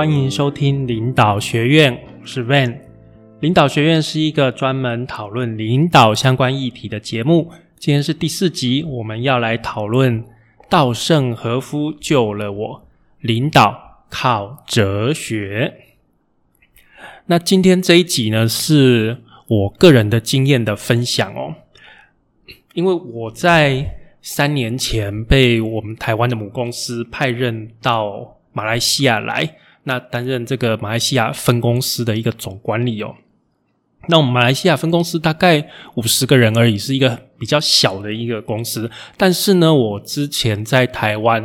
欢迎收听领导学院，我是 Van。领导学院是一个专门讨论领导相关议题的节目。今天是第四集，我们要来讨论稻盛和夫救了我，领导靠哲学。那今天这一集呢，是我个人的经验的分享哦，因为我在三年前被我们台湾的母公司派任到马来西亚来。那担任这个马来西亚分公司的一个总管理哦。那我们马来西亚分公司大概五十个人而已，是一个比较小的一个公司。但是呢，我之前在台湾，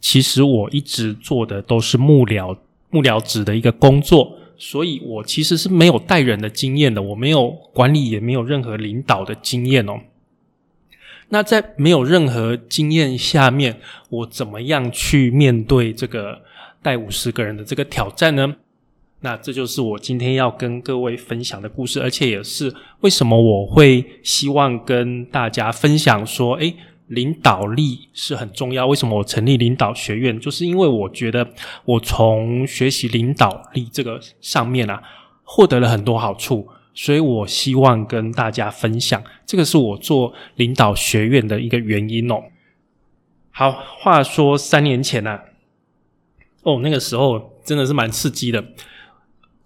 其实我一直做的都是幕僚、幕僚职的一个工作，所以我其实是没有带人的经验的，我没有管理，也没有任何领导的经验哦。那在没有任何经验下面，我怎么样去面对这个？带五十个人的这个挑战呢？那这就是我今天要跟各位分享的故事，而且也是为什么我会希望跟大家分享说，诶，领导力是很重要。为什么我成立领导学院？就是因为我觉得我从学习领导力这个上面啊，获得了很多好处，所以我希望跟大家分享。这个是我做领导学院的一个原因哦。好，话说三年前呢。哦，那个时候真的是蛮刺激的。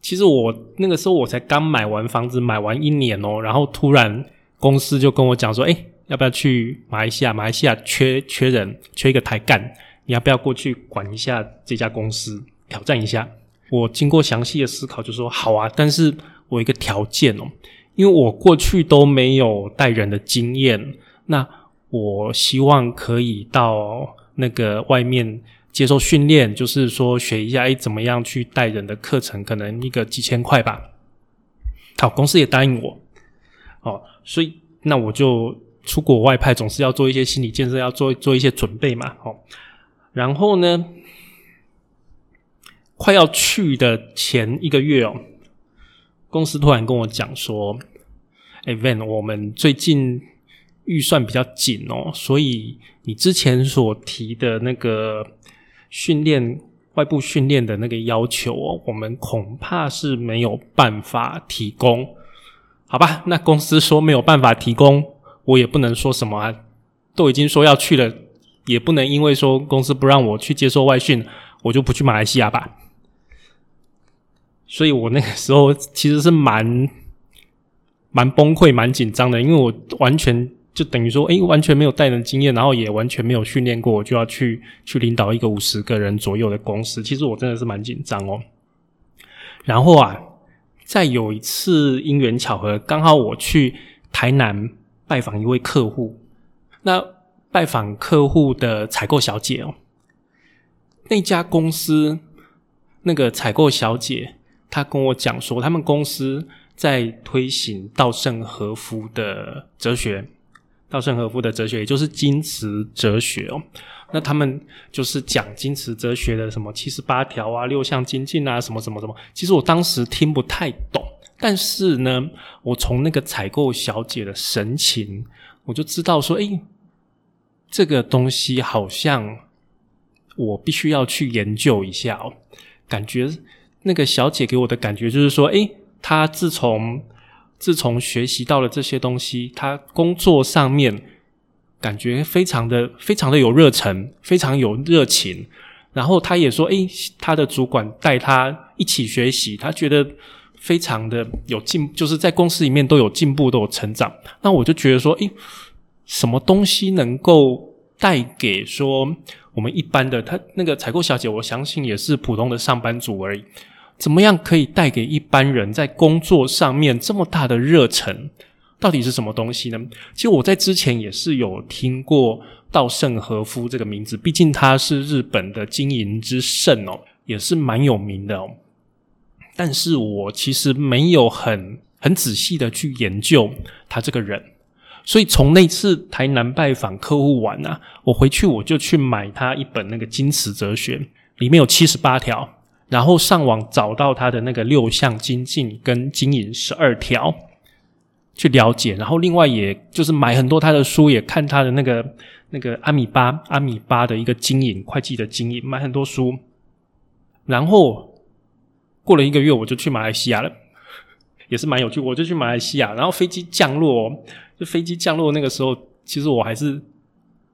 其实我那个时候我才刚买完房子，买完一年哦，然后突然公司就跟我讲说：“哎，要不要去马来西亚？马来西亚缺缺人，缺一个台干，你要不要过去管一下这家公司，挑战一下？”我经过详细的思考，就说：“好啊，但是我一个条件哦，因为我过去都没有带人的经验，那我希望可以到那个外面。”接受训练，就是说学一下，哎，怎么样去带人的课程，可能一个几千块吧。好，公司也答应我，哦，所以那我就出国外派，总是要做一些心理建设，要做做一些准备嘛，哦。然后呢，快要去的前一个月哦，公司突然跟我讲说，哎，Van，我们最近预算比较紧哦，所以你之前所提的那个。训练外部训练的那个要求哦，我们恐怕是没有办法提供，好吧？那公司说没有办法提供，我也不能说什么啊。都已经说要去了，也不能因为说公司不让我去接受外训，我就不去马来西亚吧。所以我那个时候其实是蛮蛮崩溃、蛮紧张的，因为我完全。就等于说，哎，完全没有带人经验，然后也完全没有训练过，我就要去去领导一个五十个人左右的公司。其实我真的是蛮紧张哦。然后啊，在有一次因缘巧合，刚好我去台南拜访一位客户，那拜访客户的采购小姐哦，那家公司那个采购小姐，她跟我讲说，他们公司在推行稻盛和夫的哲学。稻盛和夫的哲学，也就是金池哲学哦。那他们就是讲金池哲学的什么七十八条啊、六项精进啊、什么什么什么。其实我当时听不太懂，但是呢，我从那个采购小姐的神情，我就知道说，哎，这个东西好像我必须要去研究一下哦。感觉那个小姐给我的感觉就是说，哎，她自从自从学习到了这些东西，他工作上面感觉非常的、非常的有热忱，非常有热情。然后他也说：“诶，他的主管带他一起学习，他觉得非常的有进，就是在公司里面都有进步，都有成长。”那我就觉得说：“诶，什么东西能够带给说我们一般的他那个采购小姐？我相信也是普通的上班族而已。”怎么样可以带给一般人在工作上面这么大的热忱？到底是什么东西呢？其实我在之前也是有听过稻盛和夫这个名字，毕竟他是日本的经营之圣哦，也是蛮有名的哦。但是我其实没有很很仔细的去研究他这个人，所以从那次台南拜访客户完啊，我回去我就去买他一本那个《金池哲学》，里面有七十八条。然后上网找到他的那个六项精进跟经营十二条，去了解。然后另外也就是买很多他的书，也看他的那个那个阿米巴阿米巴的一个经营会计的经营，买很多书。然后过了一个月，我就去马来西亚了，也是蛮有趣。我就去马来西亚，然后飞机降落，就飞机降落那个时候，其实我还是，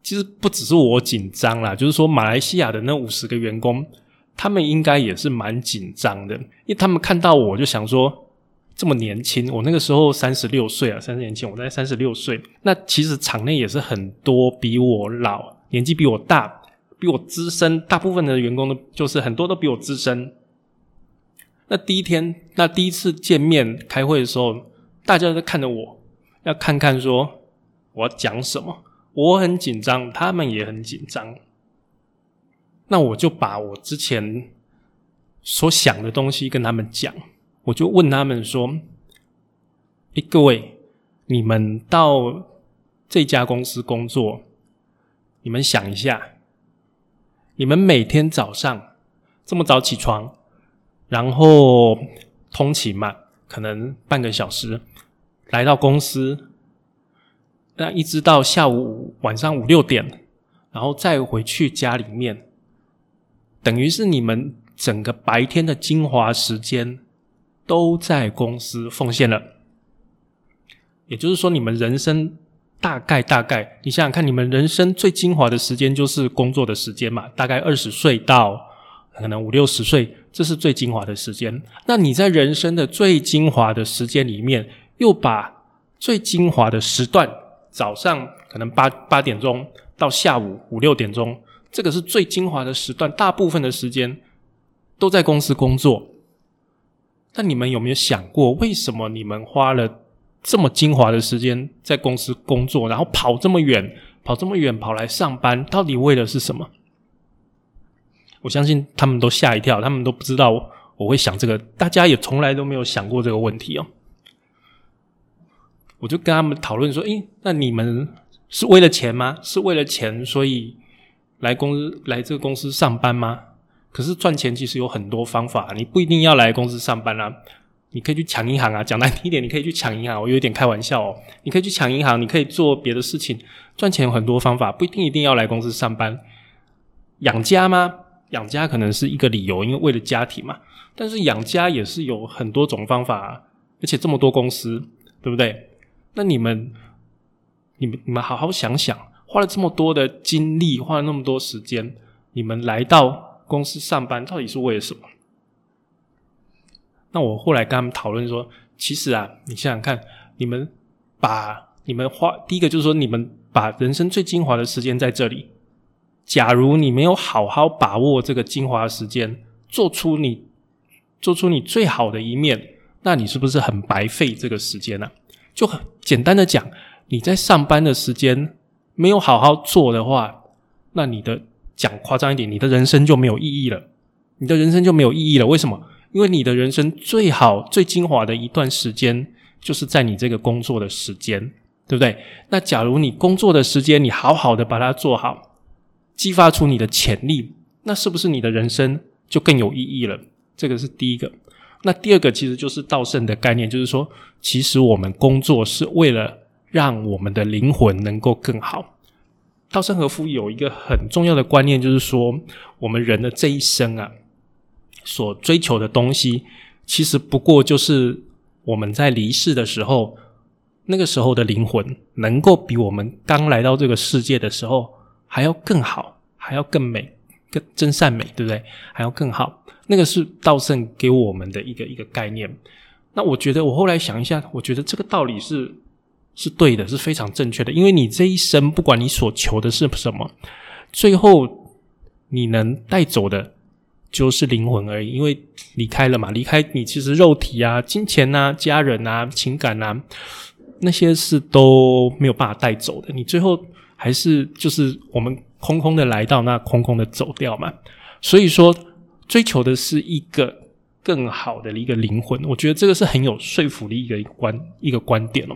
其实不只是我紧张啦，就是说马来西亚的那五十个员工，他们应该也是蛮紧张的，因为他们看到我就想说，这么年轻，我那个时候三十六岁啊，三十年前我在三十六岁，那其实场内也是很多比我老，年纪比我大，比我资深，大部分的员工都就是很多都比我资深。那第一天，那第一次见面开会的时候，大家都看着我，要看看说我要讲什么。我很紧张，他们也很紧张。那我就把我之前所想的东西跟他们讲，我就问他们说：“诶，各位，你们到这家公司工作，你们想一下，你们每天早上这么早起床。”然后通勤嘛，可能半个小时来到公司，那一直到下午晚上五六点，然后再回去家里面，等于是你们整个白天的精华时间都在公司奉献了。也就是说，你们人生大概大概，你想想看，你们人生最精华的时间就是工作的时间嘛，大概二十岁到。可能五六十岁，这是最精华的时间。那你在人生的最精华的时间里面，又把最精华的时段，早上可能八八点钟到下午五六点钟，这个是最精华的时段，大部分的时间都在公司工作。那你们有没有想过，为什么你们花了这么精华的时间在公司工作，然后跑这么远，跑这么远跑来上班，到底为的是什么？我相信他们都吓一跳，他们都不知道我会想这个，大家也从来都没有想过这个问题哦。我就跟他们讨论说：“诶，那你们是为了钱吗？是为了钱所以来公司来这个公司上班吗？可是赚钱其实有很多方法，你不一定要来公司上班啊，你可以去抢银行啊。讲难听一点，你可以去抢银行。我有点开玩笑哦，你可以去抢银行，你可以做别的事情，赚钱有很多方法，不一定一定要来公司上班。养家吗？”养家可能是一个理由，因为为了家庭嘛。但是养家也是有很多种方法，而且这么多公司，对不对？那你们、你们、你们好好想想，花了这么多的精力，花了那么多时间，你们来到公司上班，到底是为了什么？那我后来跟他们讨论说，其实啊，你想想看，你们把你们花第一个就是说，你们把人生最精华的时间在这里。假如你没有好好把握这个精华时间，做出你做出你最好的一面，那你是不是很白费这个时间呢？就很简单的讲，你在上班的时间没有好好做的话，那你的讲夸张一点，你的人生就没有意义了。你的人生就没有意义了。为什么？因为你的人生最好最精华的一段时间，就是在你这个工作的时间，对不对？那假如你工作的时间，你好好的把它做好。激发出你的潜力，那是不是你的人生就更有意义了？这个是第一个。那第二个其实就是道圣的概念，就是说，其实我们工作是为了让我们的灵魂能够更好。稻盛和夫有一个很重要的观念，就是说，我们人的这一生啊，所追求的东西，其实不过就是我们在离世的时候，那个时候的灵魂能够比我们刚来到这个世界的时候。还要更好，还要更美，更真善美，对不对？还要更好，那个是道圣给我们的一个一个概念。那我觉得，我后来想一下，我觉得这个道理是是对的，是非常正确的。因为你这一生，不管你所求的是什么，最后你能带走的，就是灵魂而已。因为离开了嘛，离开你，其实肉体啊、金钱啊、家人啊、情感啊，那些是都没有办法带走的。你最后。还是就是我们空空的来到，那空空的走掉嘛。所以说，追求的是一个更好的一个灵魂。我觉得这个是很有说服力的一个观一个观点哦。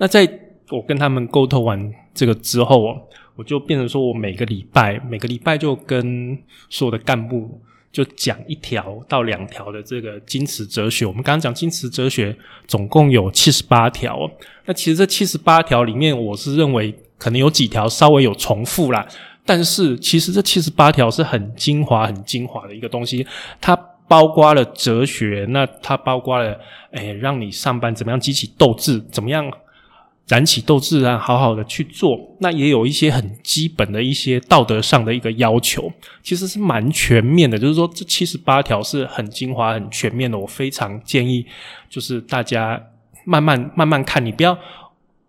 那在我跟他们沟通完这个之后哦，我就变成说我每个礼拜每个礼拜就跟所有的干部。就讲一条到两条的这个金池哲学。我们刚刚讲金池哲学总共有七十八条。那其实这七十八条里面，我是认为可能有几条稍微有重复啦。但是其实这七十八条是很精华、很精华的一个东西。它包括了哲学，那它包括了，哎，让你上班怎么样激起斗志，怎么样燃起斗志啊，好好的去做。那也有一些很基本的一些道德上的一个要求，其实是蛮全面的。就是说，这七十八条是很精华、很全面的。我非常建议，就是大家慢慢慢慢看，你不要。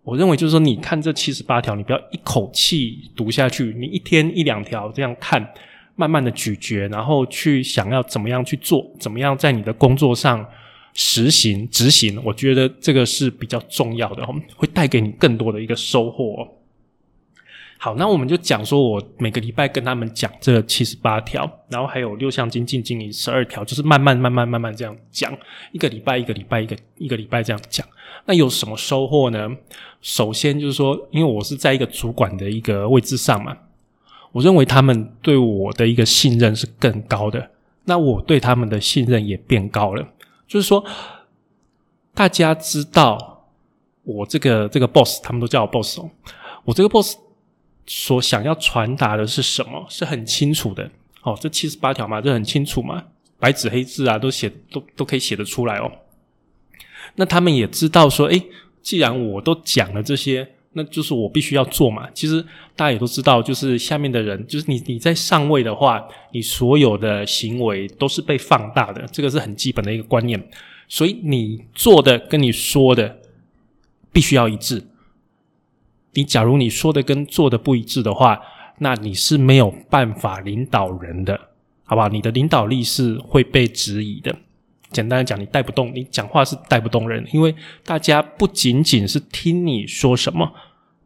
我认为就是说，你看这七十八条，你不要一口气读下去，你一天一两条这样看，慢慢的咀嚼，然后去想要怎么样去做，怎么样在你的工作上实行执行。我觉得这个是比较重要的，会带给你更多的一个收获。好，那我们就讲说，我每个礼拜跟他们讲这七十八条，然后还有六项精进经营十二条，就是慢慢慢慢慢慢这样讲，一个礼拜一个礼拜一个一个礼拜这样讲。那有什么收获呢？首先就是说，因为我是在一个主管的一个位置上嘛，我认为他们对我的一个信任是更高的，那我对他们的信任也变高了。就是说，大家知道我这个这个 boss，他们都叫我 boss 哦，我这个 boss。所想要传达的是什么？是很清楚的。哦，这七十八条嘛，这很清楚嘛，白纸黑字啊，都写都都可以写得出来哦。那他们也知道说，诶，既然我都讲了这些，那就是我必须要做嘛。其实大家也都知道，就是下面的人，就是你你在上位的话，你所有的行为都是被放大的，这个是很基本的一个观念。所以你做的跟你说的必须要一致。你假如你说的跟做的不一致的话，那你是没有办法领导人的，好不好？你的领导力是会被质疑的。简单的讲，你带不动，你讲话是带不动人，因为大家不仅仅是听你说什么，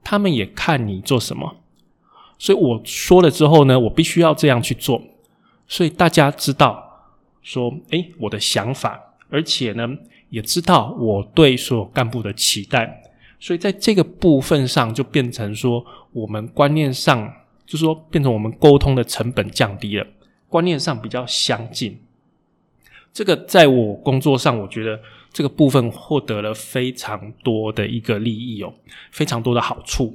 他们也看你做什么。所以我说了之后呢，我必须要这样去做，所以大家知道说，诶，我的想法，而且呢，也知道我对所有干部的期待。所以在这个部分上，就变成说，我们观念上，就是说，变成我们沟通的成本降低了，观念上比较相近。这个在我工作上，我觉得这个部分获得了非常多的一个利益哦，非常多的好处。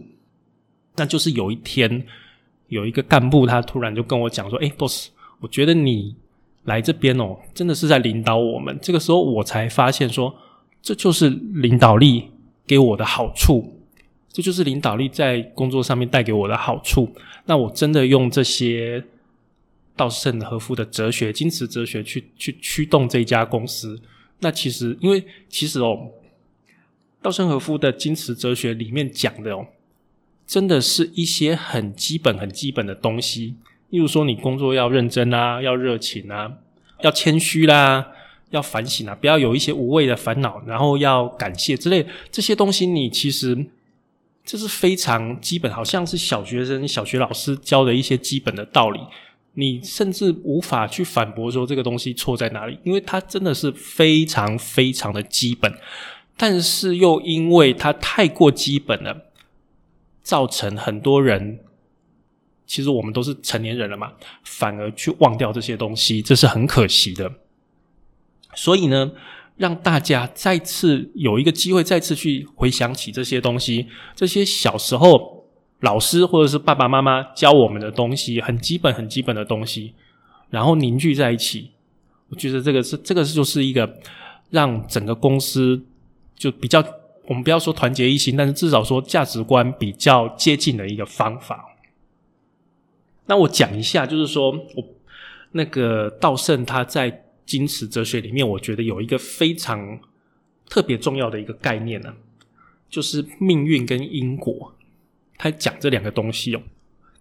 那就是有一天，有一个干部他突然就跟我讲说：“哎，boss，我觉得你来这边哦，真的是在领导我们。”这个时候我才发现说，这就是领导力。给我的好处，这就是领导力在工作上面带给我的好处。那我真的用这些稻盛和夫的哲学、金池哲学去去驱动这家公司。那其实，因为其实哦，稻盛和夫的金池哲学里面讲的哦，真的是一些很基本、很基本的东西。例如说，你工作要认真啊，要热情啊，要谦虚啦。要反省啊，不要有一些无谓的烦恼，然后要感谢之类这些东西。你其实这是非常基本，好像是小学生、小学老师教的一些基本的道理。你甚至无法去反驳说这个东西错在哪里，因为它真的是非常非常的基本。但是又因为它太过基本了，造成很多人，其实我们都是成年人了嘛，反而去忘掉这些东西，这是很可惜的。所以呢，让大家再次有一个机会，再次去回想起这些东西，这些小时候老师或者是爸爸妈妈教我们的东西，很基本、很基本的东西，然后凝聚在一起。我觉得这个是这个就是一个让整个公司就比较，我们不要说团结一心，但是至少说价值观比较接近的一个方法。那我讲一下，就是说我那个道圣他在。金池哲学里面，我觉得有一个非常特别重要的一个概念呢，就是命运跟因果。他讲这两个东西哦。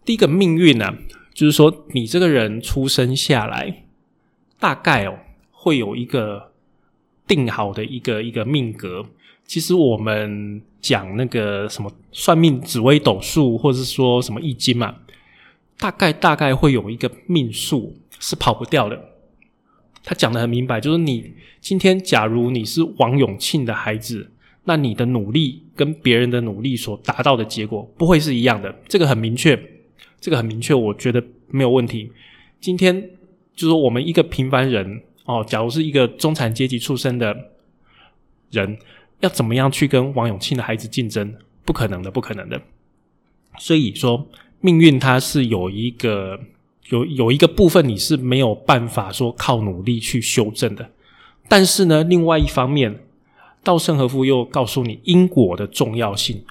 第一个命运呢，就是说你这个人出生下来，大概哦会有一个定好的一个一个命格。其实我们讲那个什么算命、紫微斗数，或者是说什么易经嘛，大概大概会有一个命数是跑不掉的。他讲的很明白，就是你今天假如你是王永庆的孩子，那你的努力跟别人的努力所达到的结果不会是一样的，这个很明确，这个很明确，我觉得没有问题。今天就是说我们一个平凡人哦，假如是一个中产阶级出身的人，要怎么样去跟王永庆的孩子竞争？不可能的，不可能的。所以说命运它是有一个。有有一个部分你是没有办法说靠努力去修正的。但是呢，另外一方面，稻盛和夫又告诉你因果的重要性，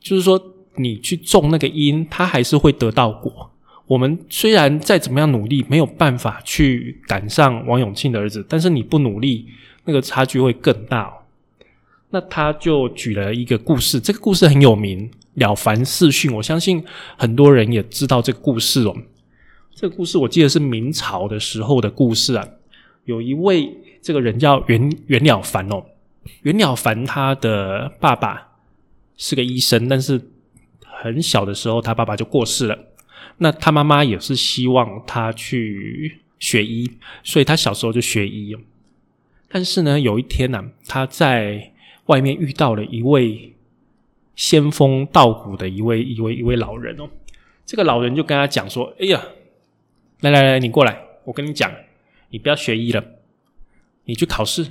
就是说你去种那个因，它还是会得到果。我们虽然再怎么样努力，没有办法去赶上王永庆的儿子，但是你不努力，那个差距会更大。那他就举了一个故事，这个故事很有名，《了凡四训》，我相信很多人也知道这个故事哦。这个故事我记得是明朝的时候的故事啊，有一位这个人叫袁袁了凡哦，袁了凡他的爸爸是个医生，但是很小的时候他爸爸就过世了，那他妈妈也是希望他去学医，所以他小时候就学医。但是呢，有一天呢，他在外面遇到了一位仙风道骨的一位一位一位老人哦，这个老人就跟他讲说：“哎呀，来来来，你过来，我跟你讲，你不要学医了，你去考试，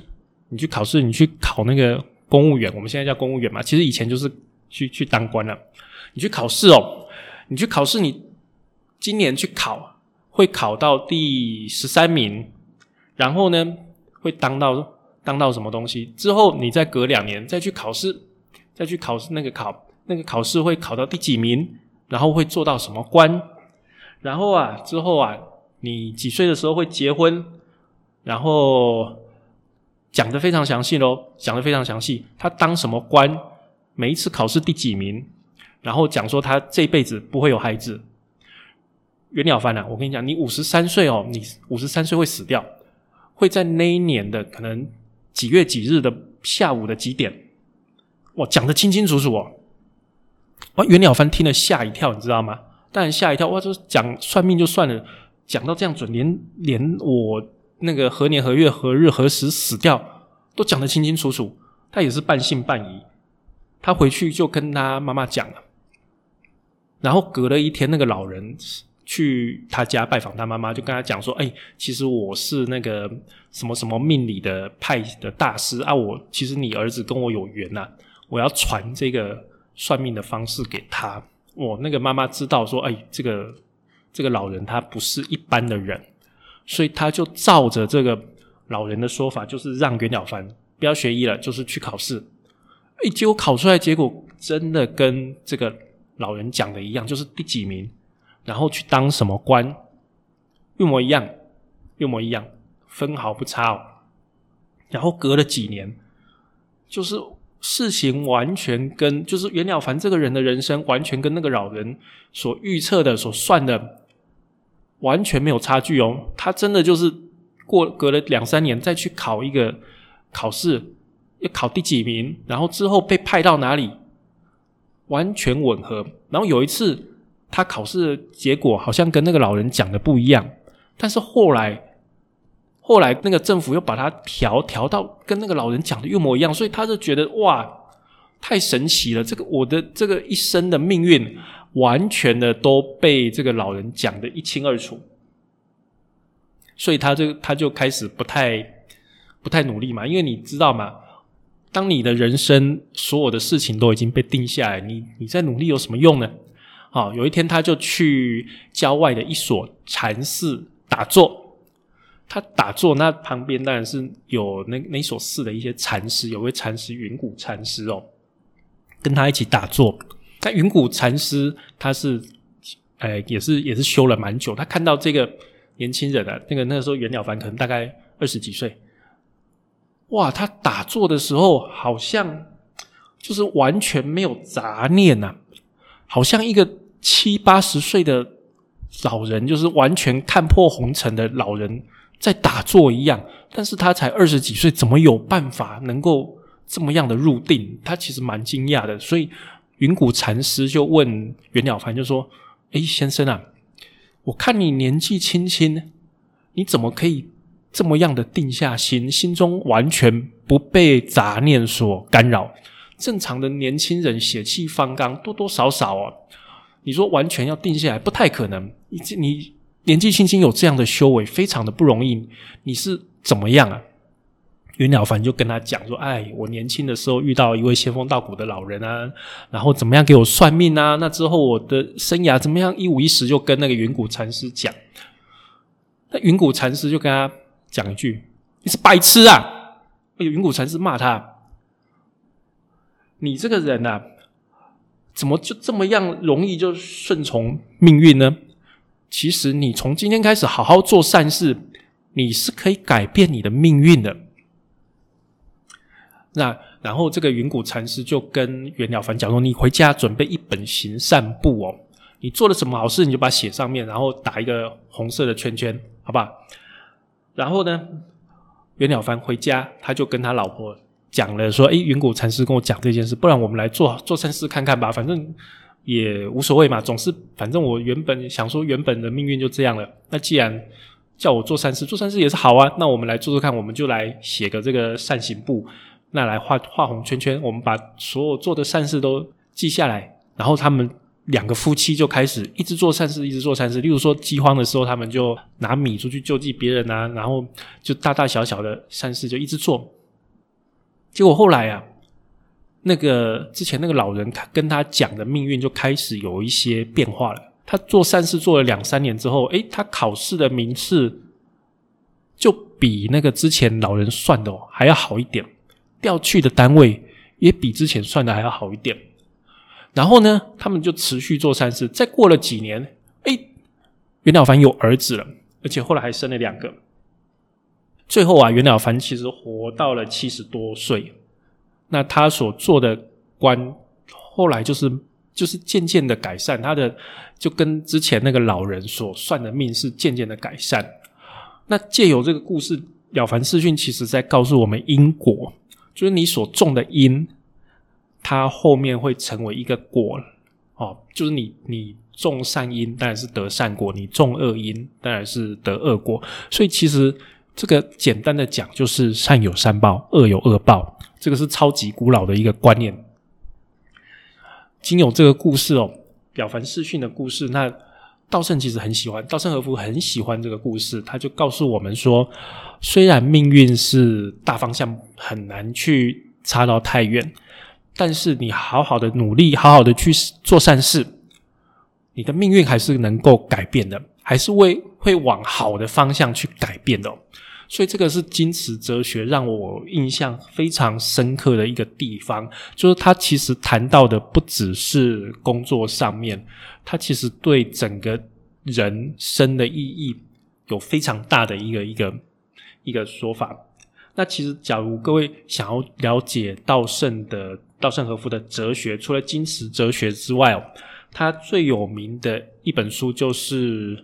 你去考试，你去考那个公务员。我们现在叫公务员嘛，其实以前就是去去当官了。你去考试哦，你去考试，你今年去考会考到第十三名，然后呢会当到。”当到什么东西之后，你再隔两年再去考试，再去考试那个考那个考试会考到第几名，然后会做到什么官，然后啊之后啊你几岁的时候会结婚，然后讲的非常详细喽，讲的非常详细。他当什么官，每一次考试第几名，然后讲说他这辈子不会有孩子。袁了凡啊，我跟你讲，你五十三岁哦，你五十三岁会死掉，会在那一年的可能。几月几日的下午的几点？哇，讲的清清楚楚哦！哇，袁了凡听了吓一跳，你知道吗？当然吓一跳，哇，就讲算命就算了，讲到这样准，连连我那个何年何月何日何时死掉都讲得清清楚楚。他也是半信半疑，他回去就跟他妈妈讲了，然后隔了一天，那个老人。去他家拜访他妈妈，就跟他讲说：“哎，其实我是那个什么什么命理的派的大师啊，我其实你儿子跟我有缘呐，我要传这个算命的方式给他。”我那个妈妈知道说：“哎，这个这个老人他不是一般的人，所以他就照着这个老人的说法，就是让袁了凡不要学医了，就是去考试。哎，结果考出来结果真的跟这个老人讲的一样，就是第几名。”然后去当什么官，一模一样，一模一样，分毫不差哦。然后隔了几年，就是事情完全跟就是袁了凡这个人的人生完全跟那个老人所预测的、所算的完全没有差距哦。他真的就是过隔了两三年再去考一个考试，要考第几名，然后之后被派到哪里，完全吻合。然后有一次。他考试的结果好像跟那个老人讲的不一样，但是后来，后来那个政府又把它调调到跟那个老人讲的一模一样，所以他就觉得哇，太神奇了！这个我的这个一生的命运，完全的都被这个老人讲的一清二楚，所以他就他就开始不太不太努力嘛，因为你知道嘛，当你的人生所有的事情都已经被定下来，你你在努力有什么用呢？好，有一天他就去郊外的一所禅寺打坐。他打坐，那旁边当然是有那那所寺的一些禅师，有位禅师云谷禅师哦，跟他一起打坐。但云谷禅师他是，哎，也是也是修了蛮久。他看到这个年轻人啊，那个那个时候袁了凡可能大概二十几岁，哇，他打坐的时候好像就是完全没有杂念呐。好像一个七八十岁的老人，就是完全看破红尘的老人，在打坐一样。但是他才二十几岁，怎么有办法能够这么样的入定？他其实蛮惊讶的。所以云谷禅师就问袁了凡，就说：“哎，先生啊，我看你年纪轻轻，你怎么可以这么样的定下心，心中完全不被杂念所干扰？”正常的年轻人血气方刚，多多少少哦，你说完全要定下来不太可能。你你年纪轻轻有这样的修为，非常的不容易。你是怎么样啊？袁了凡就跟他讲说：“哎，我年轻的时候遇到一位仙风道骨的老人啊，然后怎么样给我算命啊？那之后我的生涯怎么样？一五一十就跟那个云谷禅师讲。那云谷禅师就跟他讲一句：“你是白痴啊！”哎，云谷禅师骂他：“你这个人呐，怎么就这么样容易就顺从命运呢？其实你从今天开始好好做善事，你是可以改变你的命运的。”那然后这个云谷禅师就跟袁了凡讲说：“你回家准备一本行善簿哦。”你做了什么好事，你就把它写上面，然后打一个红色的圈圈，好吧？然后呢，袁了凡回家，他就跟他老婆讲了，说：“诶，云谷禅师跟我讲这件事，不然我们来做做善事看看吧，反正也无所谓嘛。总是反正我原本想说，原本的命运就这样了。那既然叫我做善事，做善事也是好啊。那我们来做做看，我们就来写个这个善行簿，那来画画红圈圈，我们把所有做的善事都记下来，然后他们。”两个夫妻就开始一直做善事，一直做善事。例如说饥荒的时候，他们就拿米出去救济别人啊，然后就大大小小的善事就一直做。结果后来啊，那个之前那个老人跟他讲的命运就开始有一些变化了。他做善事做了两三年之后，诶，他考试的名次就比那个之前老人算的哦还要好一点，调去的单位也比之前算的还要好一点。然后呢，他们就持续做善事。再过了几年，哎，袁了凡有儿子了，而且后来还生了两个。最后啊，袁了凡其实活到了七十多岁。那他所做的官，后来就是就是渐渐的改善，他的就跟之前那个老人所算的命是渐渐的改善。那借由这个故事，了凡四训其实在告诉我们因果，就是你所种的因。它后面会成为一个果哦，就是你你种善因，当然是得善果；你种恶因，当然是得恶果。所以其实这个简单的讲，就是善有善报，恶有恶报。这个是超级古老的一个观念。经有这个故事哦，表凡世训的故事，那道圣其实很喜欢，道圣和夫很喜欢这个故事，他就告诉我们说，虽然命运是大方向很难去差到太远。但是你好好的努力，好好的去做善事，你的命运还是能够改变的，还是会会往好的方向去改变的。所以这个是金池哲学让我印象非常深刻的一个地方，就是他其实谈到的不只是工作上面，他其实对整个人生的意义有非常大的一个一个一个说法。那其实，假如各位想要了解稻盛的。稻盛和夫的哲学，除了金石哲学之外哦，他最有名的一本书就是《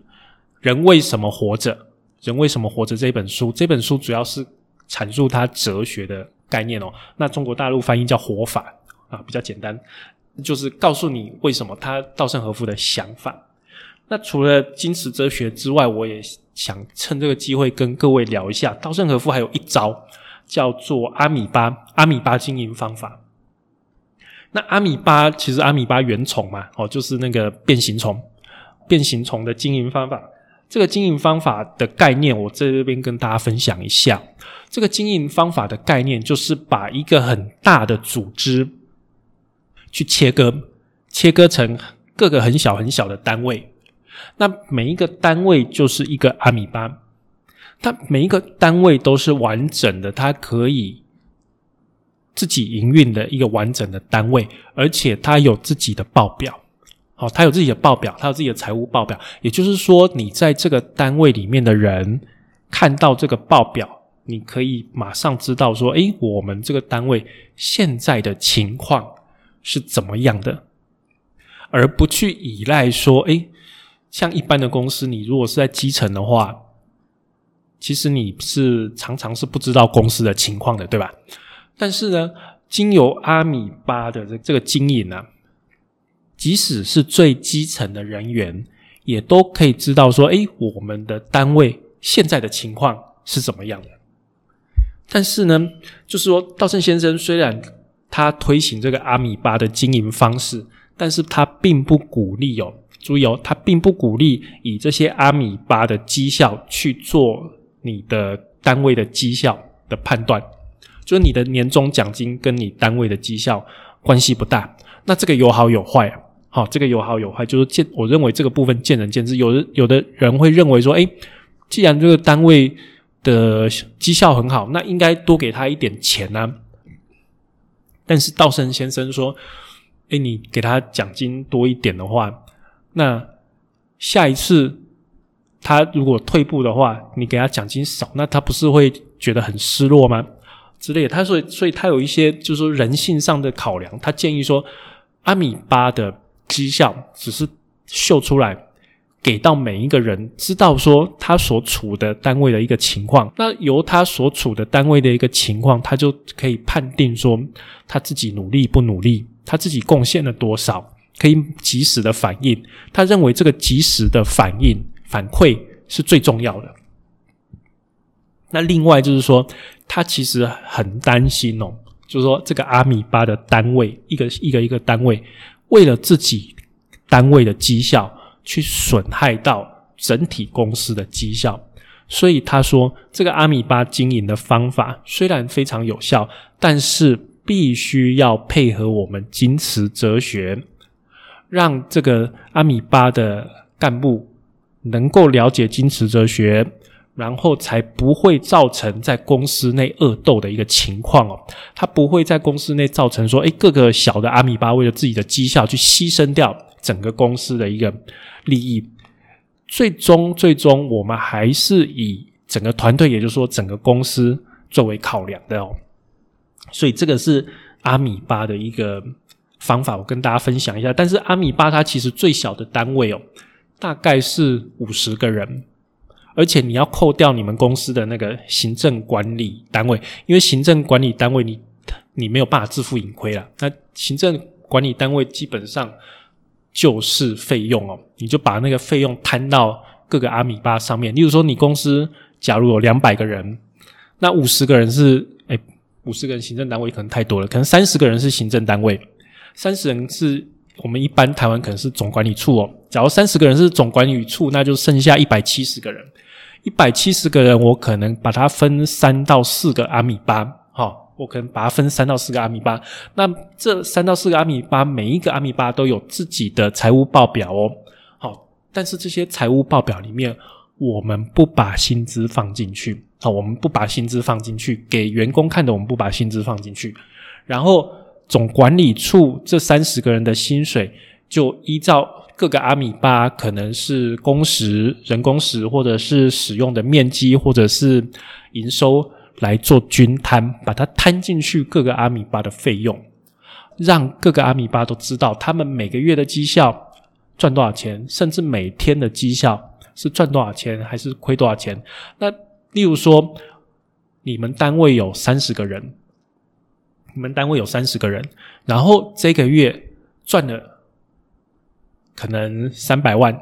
人为什么活着》。人为什么活着这本书，这本书主要是阐述他哲学的概念哦。那中国大陆翻译叫“活法”啊，比较简单，就是告诉你为什么他稻盛和夫的想法。那除了金石哲学之外，我也想趁这个机会跟各位聊一下稻盛和夫还有一招叫做阿米巴阿米巴经营方法。那阿米巴其实阿米巴原虫嘛，哦，就是那个变形虫，变形虫的经营方法。这个经营方法的概念，我在这边跟大家分享一下。这个经营方法的概念，就是把一个很大的组织去切割，切割成各个很小很小的单位。那每一个单位就是一个阿米巴，它每一个单位都是完整的，它可以。自己营运的一个完整的单位，而且它有自己的报表，好，它有自己的报表，它有自己的财务报表。也就是说，你在这个单位里面的人看到这个报表，你可以马上知道说，诶，我们这个单位现在的情况是怎么样的，而不去依赖说，诶，像一般的公司，你如果是在基层的话，其实你是常常是不知道公司的情况的，对吧？但是呢，经由阿米巴的这这个经营呢，即使是最基层的人员，也都可以知道说，哎，我们的单位现在的情况是怎么样的。但是呢，就是说，道圣先生虽然他推行这个阿米巴的经营方式，但是他并不鼓励哦，注意哦，他并不鼓励以这些阿米巴的绩效去做你的单位的绩效的判断。就是你的年终奖金跟你单位的绩效关系不大，那这个有好有坏，好，这个有好有坏，就是见我认为这个部分见仁见智，有的有的人会认为说，诶，既然这个单位的绩效很好，那应该多给他一点钱呢。但是道生先生说：“哎，你给他奖金多一点的话，那下一次他如果退步的话，你给他奖金少，那他不是会觉得很失落吗？之类的。他说，所以他有一些就是说人性上的考量，他建议说，阿米巴的绩效只是秀出来。”给到每一个人知道说他所处的单位的一个情况，那由他所处的单位的一个情况，他就可以判定说他自己努力不努力，他自己贡献了多少，可以及时的反应。他认为这个及时的反应反馈是最重要的。那另外就是说，他其实很担心哦，就是说这个阿米巴的单位一个一个一个单位，为了自己单位的绩效。去损害到整体公司的绩效，所以他说，这个阿米巴经营的方法虽然非常有效，但是必须要配合我们金池哲学，让这个阿米巴的干部能够了解金池哲学，然后才不会造成在公司内恶斗的一个情况哦。他不会在公司内造成说，诶，各个小的阿米巴为了自己的绩效去牺牲掉整个公司的一个。利益最终最终，我们还是以整个团队，也就是说整个公司作为考量的哦。所以这个是阿米巴的一个方法，我跟大家分享一下。但是阿米巴它其实最小的单位哦，大概是五十个人，而且你要扣掉你们公司的那个行政管理单位，因为行政管理单位你你没有办法自负盈亏了。那行政管理单位基本上。就是费用哦，你就把那个费用摊到各个阿米巴上面。例如说，你公司假如有两百个人，那五十个人是哎，五十个人行政单位可能太多了，可能三十个人是行政单位，三十人是我们一般台湾可能是总管理处哦。假如三十个人是总管理处，那就剩下一百七十个人，一百七十个人，我可能把它分三到四个阿米巴，哈。我可能把它分三到四个阿米巴，那这三到四个阿米巴，每一个阿米巴都有自己的财务报表哦。好，但是这些财务报表里面，我们不把薪资放进去。好，我们不把薪资放进去给员工看的，我们不把薪资放进去。然后总管理处这三十个人的薪水，就依照各个阿米巴可能是工时、人工时，或者是使用的面积，或者是营收。来做均摊，把它摊进去各个阿米巴的费用，让各个阿米巴都知道他们每个月的绩效赚多少钱，甚至每天的绩效是赚多少钱还是亏多少钱。那例如说，你们单位有三十个人，你们单位有三十个人，然后这个月赚了可能三百万，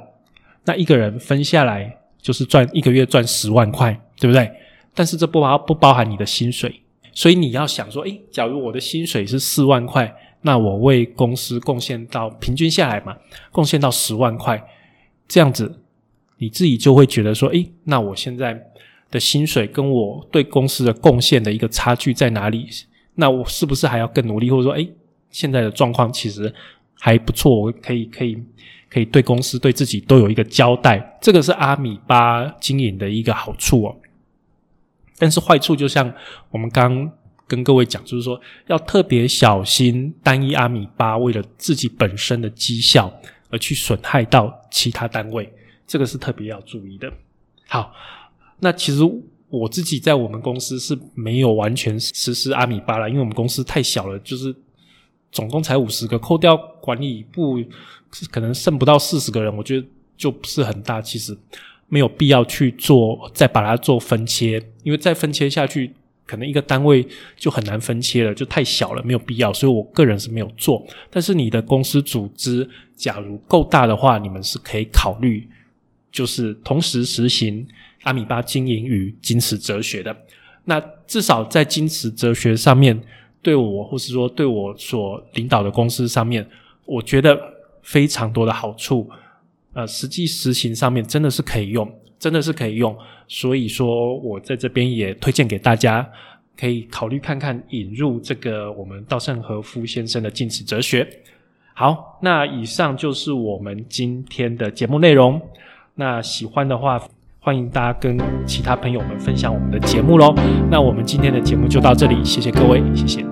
那一个人分下来就是赚一个月赚十万块，对不对？但是这不包不包含你的薪水，所以你要想说，诶，假如我的薪水是四万块，那我为公司贡献到平均下来嘛，贡献到十万块，这样子你自己就会觉得说，诶，那我现在的薪水跟我对公司的贡献的一个差距在哪里？那我是不是还要更努力？或者说，诶，现在的状况其实还不错，我可以可以可以对公司对自己都有一个交代。这个是阿米巴经营的一个好处哦。但是坏处就像我们刚跟各位讲，就是说要特别小心单一阿米巴为了自己本身的绩效而去损害到其他单位，这个是特别要注意的。好，那其实我自己在我们公司是没有完全实施阿米巴了，因为我们公司太小了，就是总共才五十个，扣掉管理部可能剩不到四十个人，我觉得就不是很大。其实。没有必要去做，再把它做分切，因为再分切下去，可能一个单位就很难分切了，就太小了，没有必要。所以我个人是没有做。但是你的公司组织假如够大的话，你们是可以考虑，就是同时实行阿米巴经营与金池哲学的。那至少在金池哲学上面，对我或是说对我所领导的公司上面，我觉得非常多的好处。呃，实际实行上面真的是可以用，真的是可以用，所以说我在这边也推荐给大家，可以考虑看看引入这个我们稻盛和夫先生的镜子哲学。好，那以上就是我们今天的节目内容。那喜欢的话，欢迎大家跟其他朋友们分享我们的节目喽。那我们今天的节目就到这里，谢谢各位，谢谢。